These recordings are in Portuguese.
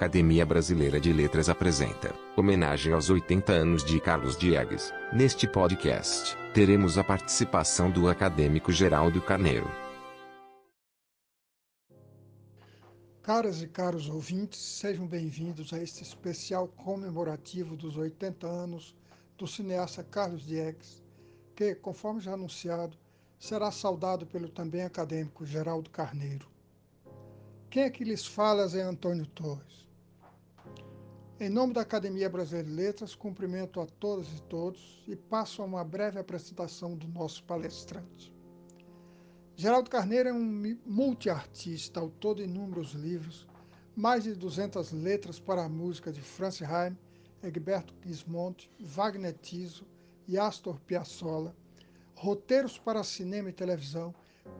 Academia Brasileira de Letras apresenta homenagem aos 80 anos de Carlos Diegues. Neste podcast, teremos a participação do acadêmico Geraldo Carneiro. Caras e caros ouvintes, sejam bem-vindos a este especial comemorativo dos 80 anos do cineasta Carlos Diegues, que, conforme já anunciado, será saudado pelo também acadêmico Geraldo Carneiro. Quem é que lhes fala é Antônio Torres. Em nome da Academia Brasileira de Letras, cumprimento a todas e todos e passo a uma breve apresentação do nosso palestrante. Geraldo Carneiro é um multiartista, autor de inúmeros livros, mais de 200 letras para a música de Franz Heim, Egberto Gismonti, Wagner Tiso e Astor Piazzolla, roteiros para cinema e televisão,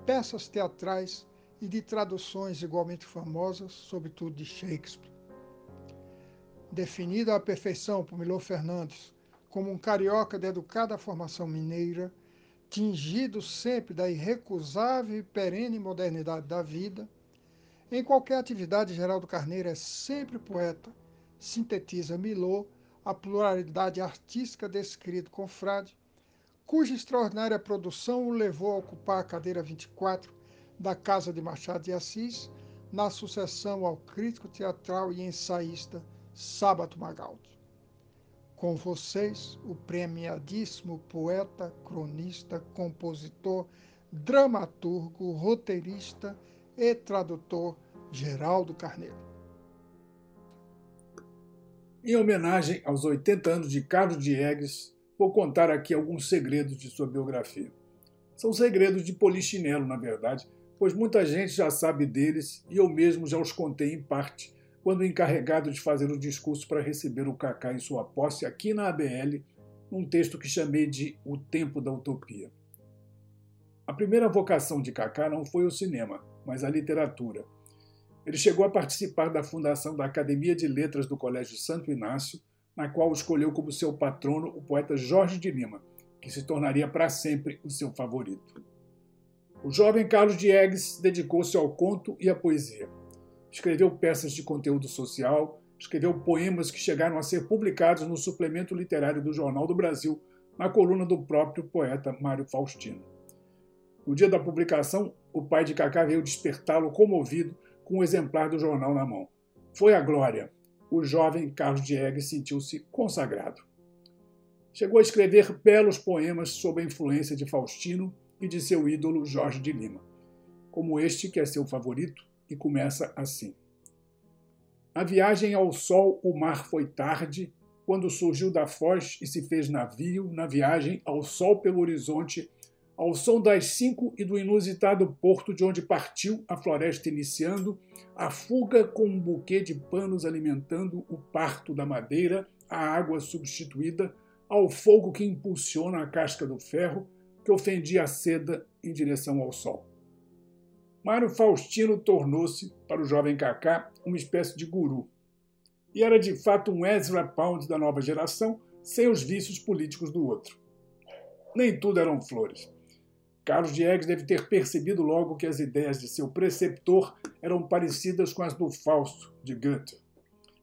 peças teatrais, e de traduções igualmente famosas, sobretudo de Shakespeare. Definido à perfeição por Milor Fernandes como um carioca de educada formação mineira, tingido sempre da irrecusável e perene modernidade da vida, em qualquer atividade Geraldo Carneiro é sempre poeta, sintetiza Milor a pluralidade artística desse querido confrade, cuja extraordinária produção o levou a ocupar a cadeira 24 da Casa de Machado de Assis, na sucessão ao crítico teatral e ensaísta Sábato Magaldi. Com vocês, o premiadíssimo poeta, cronista, compositor, dramaturgo, roteirista e tradutor Geraldo Carneiro. Em homenagem aos 80 anos de Carlos Diegues, vou contar aqui alguns segredos de sua biografia. São segredos de polichinelo, na verdade, pois muita gente já sabe deles e eu mesmo já os contei em parte, quando encarregado de fazer o discurso para receber o Kaká em sua posse aqui na ABL, num texto que chamei de O Tempo da Utopia. A primeira vocação de Kaká não foi o cinema, mas a literatura. Ele chegou a participar da fundação da Academia de Letras do Colégio Santo Inácio, na qual escolheu como seu patrono o poeta Jorge de Lima, que se tornaria para sempre o seu favorito. O jovem Carlos Diegues dedicou-se ao conto e à poesia. Escreveu peças de conteúdo social, escreveu poemas que chegaram a ser publicados no suplemento literário do Jornal do Brasil, na coluna do próprio poeta Mário Faustino. No dia da publicação, o pai de Cacá veio despertá-lo comovido com um exemplar do jornal na mão. Foi a glória. O jovem Carlos Diegues sentiu-se consagrado. Chegou a escrever belos poemas sob a influência de Faustino e de seu ídolo Jorge de Lima, como este que é seu favorito e começa assim. Na viagem ao sol, o mar foi tarde, quando surgiu da foz e se fez navio, na viagem ao sol pelo horizonte, ao som das cinco e do inusitado porto de onde partiu a floresta iniciando, a fuga com um buquê de panos alimentando o parto da madeira, a água substituída, ao fogo que impulsiona a casca do ferro, que ofendia a seda em direção ao sol. Mário Faustino tornou-se, para o jovem Kaká, uma espécie de guru. E era de fato um Ezra Pound da nova geração, sem os vícios políticos do outro. Nem tudo eram flores. Carlos Diegues deve ter percebido logo que as ideias de seu preceptor eram parecidas com as do Fausto, de Goethe.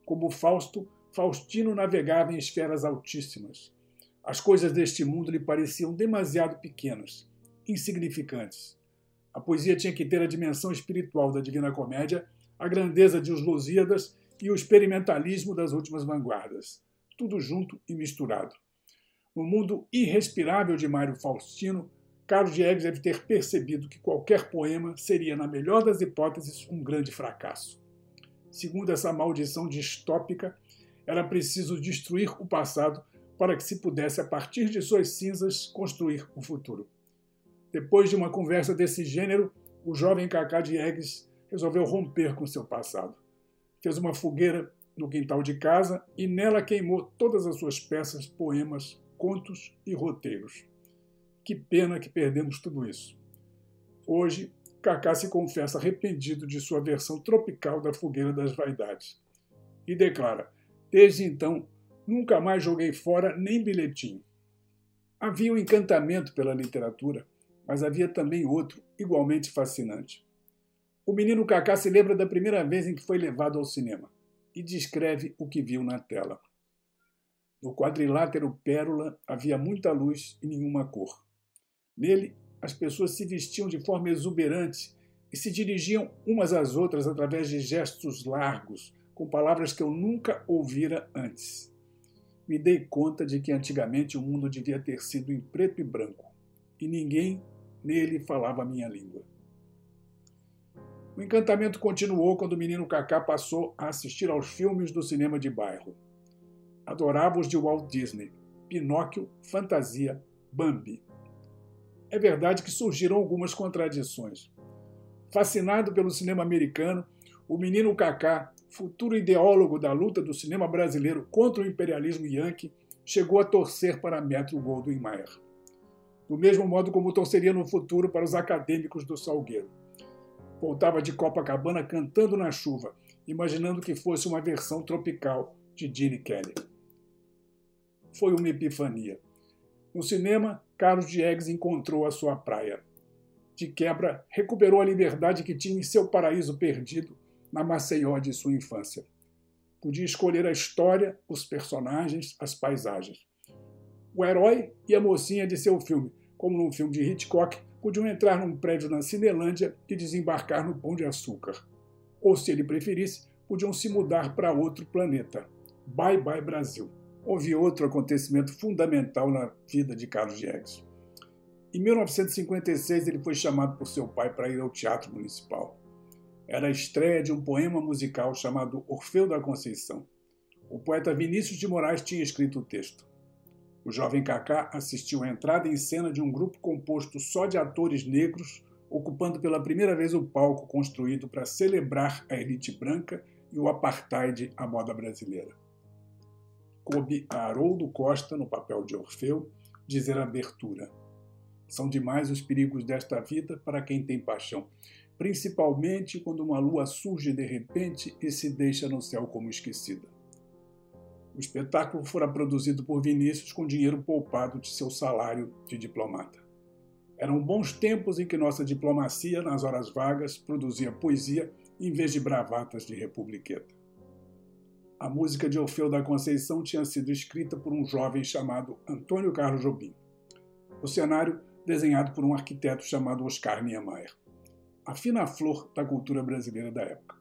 Como Fausto, Faustino navegava em esferas altíssimas. As coisas deste mundo lhe pareciam demasiado pequenas, insignificantes. A poesia tinha que ter a dimensão espiritual da Divina Comédia, a grandeza de Os Lusíadas e o experimentalismo das últimas vanguardas, tudo junto e misturado. No mundo irrespirável de Mário Faustino, Carlos Diegues deve ter percebido que qualquer poema seria, na melhor das hipóteses, um grande fracasso. Segundo essa maldição distópica, era preciso destruir o passado para que se pudesse, a partir de suas cinzas, construir o futuro. Depois de uma conversa desse gênero, o jovem Cacá Diegues resolveu romper com seu passado. Fez uma fogueira no quintal de casa e nela queimou todas as suas peças, poemas, contos e roteiros. Que pena que perdemos tudo isso. Hoje, Cacá se confessa arrependido de sua versão tropical da fogueira das vaidades e declara: Desde então, Nunca mais joguei fora nem bilhetinho. Havia um encantamento pela literatura, mas havia também outro, igualmente fascinante. O menino Cacá se lembra da primeira vez em que foi levado ao cinema. e descreve o que viu na tela. No quadrilátero Pérola havia muita luz e nenhuma cor. Nele, as pessoas se vestiam de forma exuberante e se dirigiam umas às outras através de gestos largos, com palavras que eu nunca ouvira antes. Me dei conta de que antigamente o mundo devia ter sido em preto e branco, e ninguém nele falava a minha língua. O encantamento continuou quando o menino Kaká passou a assistir aos filmes do cinema de bairro. Adorava os de Walt Disney, Pinóquio, Fantasia, Bambi. É verdade que surgiram algumas contradições. Fascinado pelo cinema americano, o menino Kaká, futuro ideólogo da luta do cinema brasileiro contra o imperialismo yankee, chegou a torcer para Metro Goldwyn Mayer. Do mesmo modo como torceria no futuro para os acadêmicos do Salgueiro. Voltava de Copacabana cantando na chuva, imaginando que fosse uma versão tropical de Gene Kelly. Foi uma epifania. No cinema, Carlos Diegues encontrou a sua praia. De quebra, recuperou a liberdade que tinha em seu paraíso perdido na Maceió de sua infância. Podia escolher a história, os personagens, as paisagens. O herói e a mocinha de seu filme, como num filme de Hitchcock, podiam entrar num prédio na Cinelândia e desembarcar no Pão de Açúcar. Ou, se ele preferisse, podiam se mudar para outro planeta. Bye bye Brasil houve outro acontecimento fundamental na vida de Carlos Diegues. Em 1956, ele foi chamado por seu pai para ir ao Teatro Municipal. Era a estreia de um poema musical chamado Orfeu da Conceição. O poeta Vinícius de Moraes tinha escrito o texto. O jovem Kaká assistiu à entrada em cena de um grupo composto só de atores negros, ocupando pela primeira vez o palco construído para celebrar a elite branca e o apartheid à moda brasileira coube a Haroldo Costa, no papel de Orfeu, dizer a abertura. São demais os perigos desta vida para quem tem paixão, principalmente quando uma lua surge de repente e se deixa no céu como esquecida. O espetáculo fora produzido por Vinícius com dinheiro poupado de seu salário de diplomata. Eram bons tempos em que nossa diplomacia, nas horas vagas, produzia poesia em vez de bravatas de republiqueta. A música de Orfeu da Conceição tinha sido escrita por um jovem chamado Antônio Carlos Jobim. O cenário desenhado por um arquiteto chamado Oscar Niemeyer. A fina flor da cultura brasileira da época.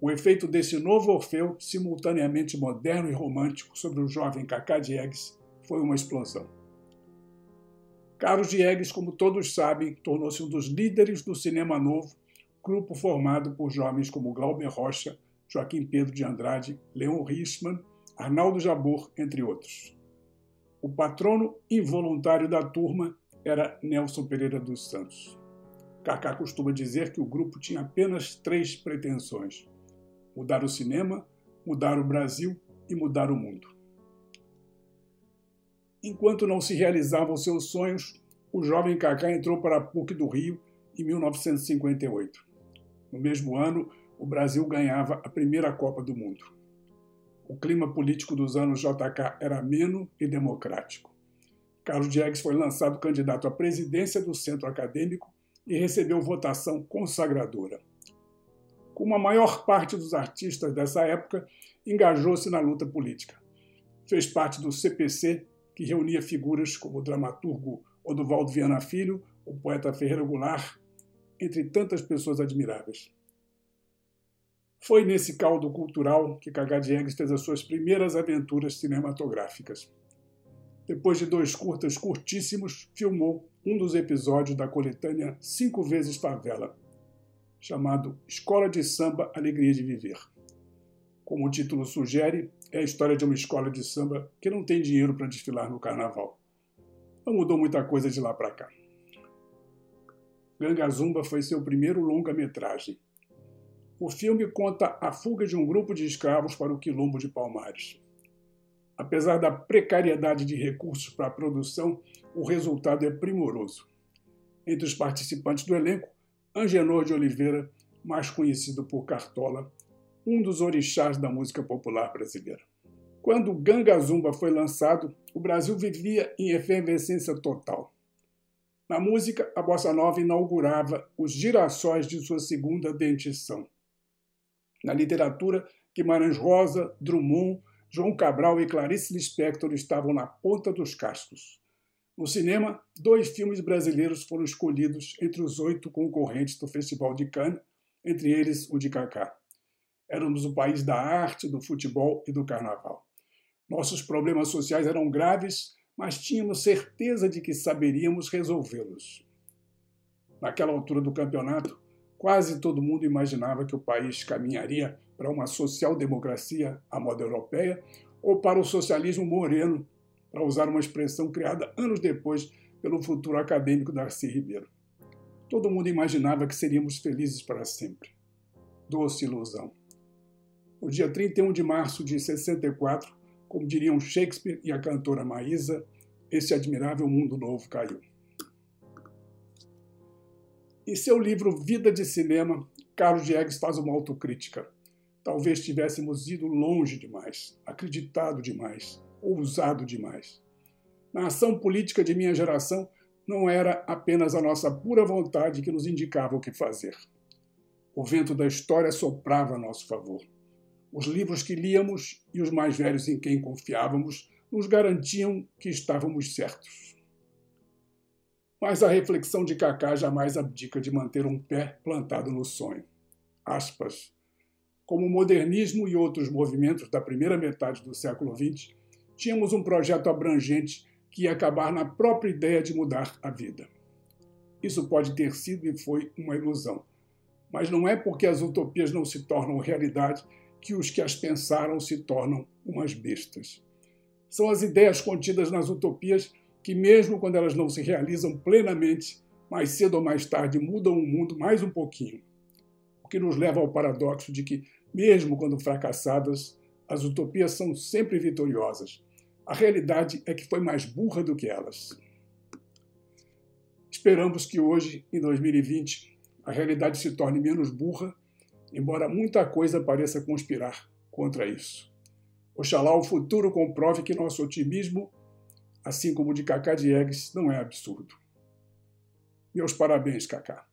O efeito desse novo Orfeu, simultaneamente moderno e romântico, sobre o jovem Cacá Diegues foi uma explosão. Carlos Diegues, como todos sabem, tornou-se um dos líderes do cinema novo, grupo formado por jovens como Glauber Rocha, Joaquim Pedro de Andrade, Leon Richman, Arnaldo Jabor, entre outros. O patrono involuntário da turma era Nelson Pereira dos Santos. Kaká costuma dizer que o grupo tinha apenas três pretensões: mudar o cinema, mudar o Brasil e mudar o mundo. Enquanto não se realizavam seus sonhos, o jovem Kaká entrou para a PUC do Rio em 1958. No mesmo ano, o Brasil ganhava a primeira Copa do Mundo. O clima político dos anos JK era ameno e democrático. Carlos Diegues foi lançado candidato à presidência do centro acadêmico e recebeu votação consagradora. Como a maior parte dos artistas dessa época, engajou-se na luta política. Fez parte do CPC, que reunia figuras como o dramaturgo Oduvaldo Viana Filho, o poeta Ferreira Goulart, entre tantas pessoas admiráveis. Foi nesse caldo cultural que Cagá fez as suas primeiras aventuras cinematográficas. Depois de dois curtas curtíssimos, filmou um dos episódios da coletânea Cinco Vezes Favela, chamado Escola de Samba Alegria de Viver. Como o título sugere, é a história de uma escola de samba que não tem dinheiro para desfilar no carnaval. Não mudou muita coisa de lá para cá. Ganga Zumba foi seu primeiro longa-metragem o filme conta a fuga de um grupo de escravos para o quilombo de Palmares. Apesar da precariedade de recursos para a produção, o resultado é primoroso. Entre os participantes do elenco, Angenor de Oliveira, mais conhecido por Cartola, um dos orixás da música popular brasileira. Quando Ganga Zumba foi lançado, o Brasil vivia em efervescência total. Na música, a bossa nova inaugurava os girassóis de sua segunda dentição. Na literatura, Guimarães Rosa, Drummond, João Cabral e Clarice Lispector estavam na ponta dos cascos. No cinema, dois filmes brasileiros foram escolhidos entre os oito concorrentes do Festival de Cannes, entre eles o de Cacá. Éramos o país da arte, do futebol e do carnaval. Nossos problemas sociais eram graves, mas tínhamos certeza de que saberíamos resolvê-los. Naquela altura do campeonato, quase todo mundo imaginava que o país caminharia para uma social-democracia à moda europeia ou para o socialismo moreno, para usar uma expressão criada anos depois pelo futuro acadêmico Darcy Ribeiro. Todo mundo imaginava que seríamos felizes para sempre. Doce ilusão. No dia 31 de março de 64, como diriam Shakespeare e a cantora Maísa, esse admirável mundo novo caiu. Em seu livro Vida de Cinema, Carlos Diegues faz uma autocrítica. Talvez tivéssemos ido longe demais, acreditado demais, ousado demais. Na ação política de minha geração, não era apenas a nossa pura vontade que nos indicava o que fazer. O vento da história soprava a nosso favor. Os livros que líamos e os mais velhos em quem confiávamos nos garantiam que estávamos certos. Mas a reflexão de Cacá jamais abdica de manter um pé plantado no sonho. Aspas. Como o modernismo e outros movimentos da primeira metade do século XX, tínhamos um projeto abrangente que ia acabar na própria ideia de mudar a vida. Isso pode ter sido e foi uma ilusão, mas não é porque as utopias não se tornam realidade que os que as pensaram se tornam umas bestas. São as ideias contidas nas utopias que, mesmo quando elas não se realizam plenamente, mais cedo ou mais tarde mudam o mundo mais um pouquinho. O que nos leva ao paradoxo de que, mesmo quando fracassadas, as utopias são sempre vitoriosas. A realidade é que foi mais burra do que elas. Esperamos que hoje, em 2020, a realidade se torne menos burra embora muita coisa pareça conspirar contra isso. Oxalá o futuro comprove que nosso otimismo, assim como o de Cacá Diegues, não é absurdo. Meus parabéns, Cacá.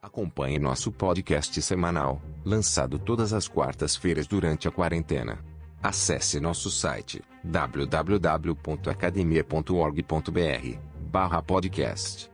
Acompanhe nosso podcast semanal, lançado todas as quartas-feiras durante a quarentena. Acesse nosso site www.academia.org.br/podcast